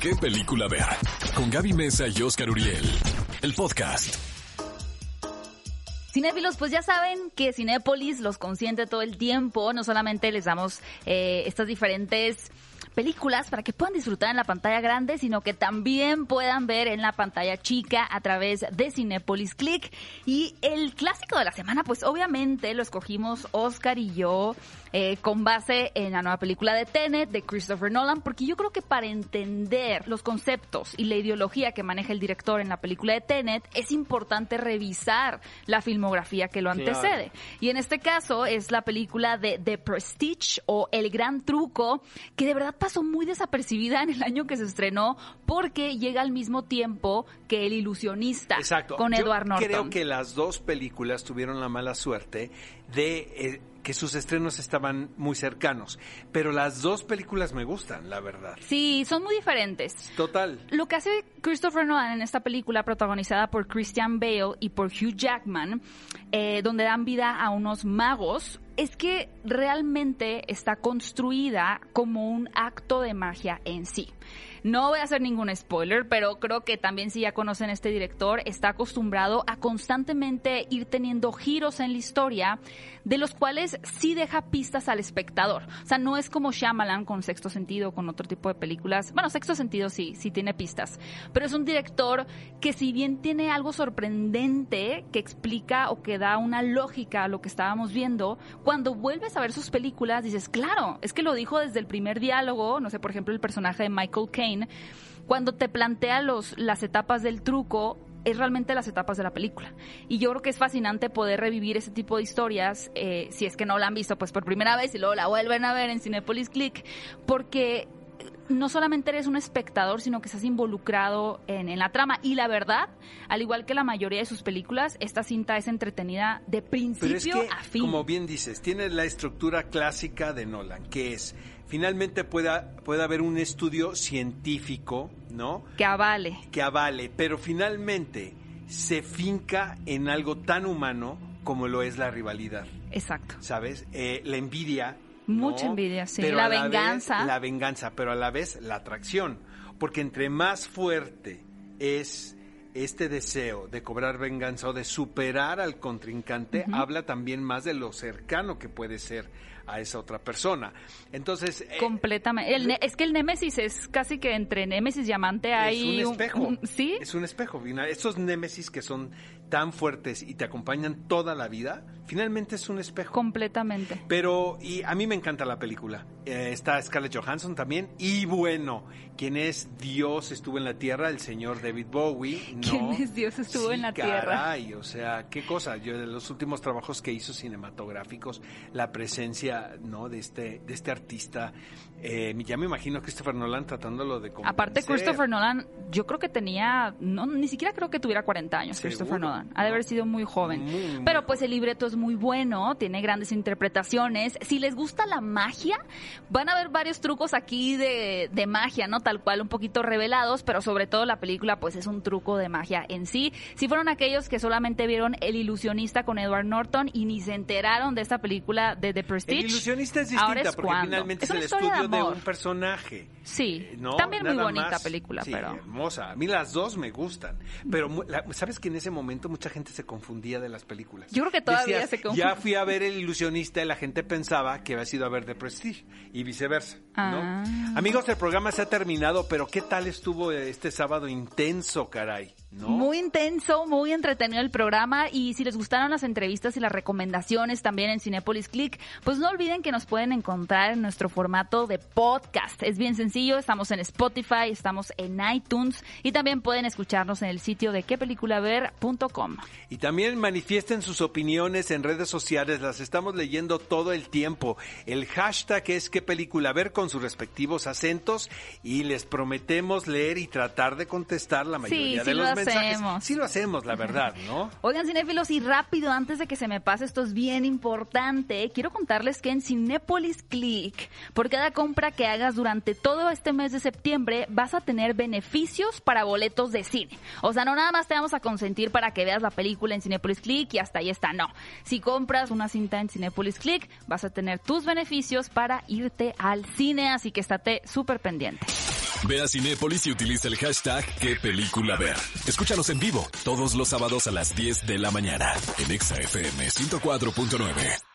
qué película ver. Con Gaby Mesa y Oscar Uriel. El podcast. Cinéfilos, pues ya saben que Cinépolis los consiente todo el tiempo. No solamente les damos eh, estas diferentes películas para que puedan disfrutar en la pantalla grande, sino que también puedan ver en la pantalla chica a través de Cinepolis Click. Y el clásico de la semana, pues obviamente lo escogimos Oscar y yo eh, con base en la nueva película de Tenet de Christopher Nolan, porque yo creo que para entender los conceptos y la ideología que maneja el director en la película de Tenet, es importante revisar la filmografía que lo antecede. Y en este caso es la película de The Prestige o El Gran Truco, que de verdad pasó muy desapercibida en el año que se estrenó porque llega al mismo tiempo que El Ilusionista con Edward Norton. Creo que las dos películas tuvieron la mala suerte de eh, que sus estrenos estaban muy cercanos. Pero las dos películas me gustan, la verdad. Sí, son muy diferentes. Total. Lo que hace Christopher Nolan en esta película, protagonizada por Christian Bale y por Hugh Jackman, eh, donde dan vida a unos magos, es que realmente está construida como un acto de magia en sí. No voy a hacer ningún spoiler, pero creo que también si ya conocen este director, está acostumbrado a constantemente ir teniendo giros en la historia, de los cuales sí deja pistas al espectador. O sea, no es como Shyamalan con Sexto Sentido, con otro tipo de películas. Bueno, Sexto Sentido sí, sí tiene pistas. Pero es un director que si bien tiene algo sorprendente que explica o que da una lógica a lo que estábamos viendo, cuando vuelves a ver sus películas dices, claro, es que lo dijo desde el primer diálogo, no sé, por ejemplo, el personaje de Michael Caine, cuando te plantea los, las etapas del truco, es realmente las etapas de la película. Y yo creo que es fascinante poder revivir ese tipo de historias, eh, si es que no la han visto pues por primera vez y luego la vuelven a ver en Cinepolis Click, porque no solamente eres un espectador, sino que estás involucrado en, en, la trama. Y la verdad, al igual que la mayoría de sus películas, esta cinta es entretenida de principio a fin. Como bien dices, tiene la estructura clásica de Nolan, que es finalmente pueda, pueda haber un estudio científico, ¿no? Que avale. Que avale, pero finalmente se finca en algo tan humano como lo es la rivalidad. Exacto. ¿Sabes? Eh, la envidia. Mucha envidia, sí. la venganza. la venganza, pero a la vez la atracción. Porque entre más fuerte es este deseo de cobrar venganza o de superar al contrincante, habla también más de lo cercano que puede ser a esa otra persona. Entonces... Eh, Completamente. es que el némesis es casi que entre némesis y amante hay... Es un espejo. ¿Sí? Es un espejo. Esos némesis que son tan fuertes y te acompañan toda la vida, finalmente es un espejo. Completamente. Pero, y a mí me encanta la película. Eh, está Scarlett Johansson también. Y bueno, quien es Dios estuvo en la tierra, el señor David Bowie. ¿Quién es Dios estuvo en la tierra? Caray, o sea, qué cosa. Yo de los últimos trabajos que hizo cinematográficos, la presencia, ¿no? De este, de este artista. Eh, ya me imagino Christopher Nolan tratándolo de convencer. Aparte, Christopher Nolan, yo creo que tenía, no, ni siquiera creo que tuviera 40 años, Christopher Nolan. Ha de haber sido muy joven. Pero pues el libreto es muy bueno, tiene grandes interpretaciones. Si les gusta la magia, van a ver varios trucos aquí de, de magia, ¿no? Tal cual, un poquito revelados, pero sobre todo la película pues es un truco de magia en sí. Si fueron aquellos que solamente vieron El ilusionista con Edward Norton y ni se enteraron de esta película de The Prestige. El ilusionista es distinta porque finalmente es, el estudio de, un personaje. Sí, eh, también muy bonita película, pero... hermosa. A mí las dos me gustan, pero ¿sabes que en ese momento mucha gente se confundía de las películas? Yo creo que todavía se. Ya fui a ver El ilusionista y la gente pensaba que había sido a ver The Prestige y viceversa, ¿no? Ah. Amigos, el programa se ha terminado, pero ¿qué tal estuvo este sábado intenso, caray? Muy intenso, muy entretenido el programa y si les gustaron las entrevistas y las recomendaciones también en Cinepolis Click, pues no olviden que nos pueden encontrar en nuestro formato de podcast. Es bien sencillo, estamos en Spotify, estamos en iTunes y también pueden escucharnos en el sitio de quepeliculaver.com. Y también manifiesten sus opiniones en redes sociales, las estamos leyendo todo el tiempo. El hashtag es qué película ver con sus respectivos acentos y les prometemos leer y tratar de contestar la mayoría de los hacemos. Sí lo hacemos, la verdad, ¿no? Oigan, cinéfilos, y rápido, antes de que se me pase, esto es bien importante, quiero contarles que en Cinépolis Click, por cada compra que hagas durante todo este mes de septiembre, vas a tener beneficios para boletos de cine. O sea, no nada más te vamos a consentir para que veas la película en Cinépolis Click y hasta ahí está, no. Si compras una cinta en Cinépolis Click, vas a tener tus beneficios para irte al cine, así que estate súper pendiente. Ve a Cinépolis y utiliza el hashtag qué película ver. Escúchanos en vivo todos los sábados a las 10 de la mañana en ExaFM 104.9.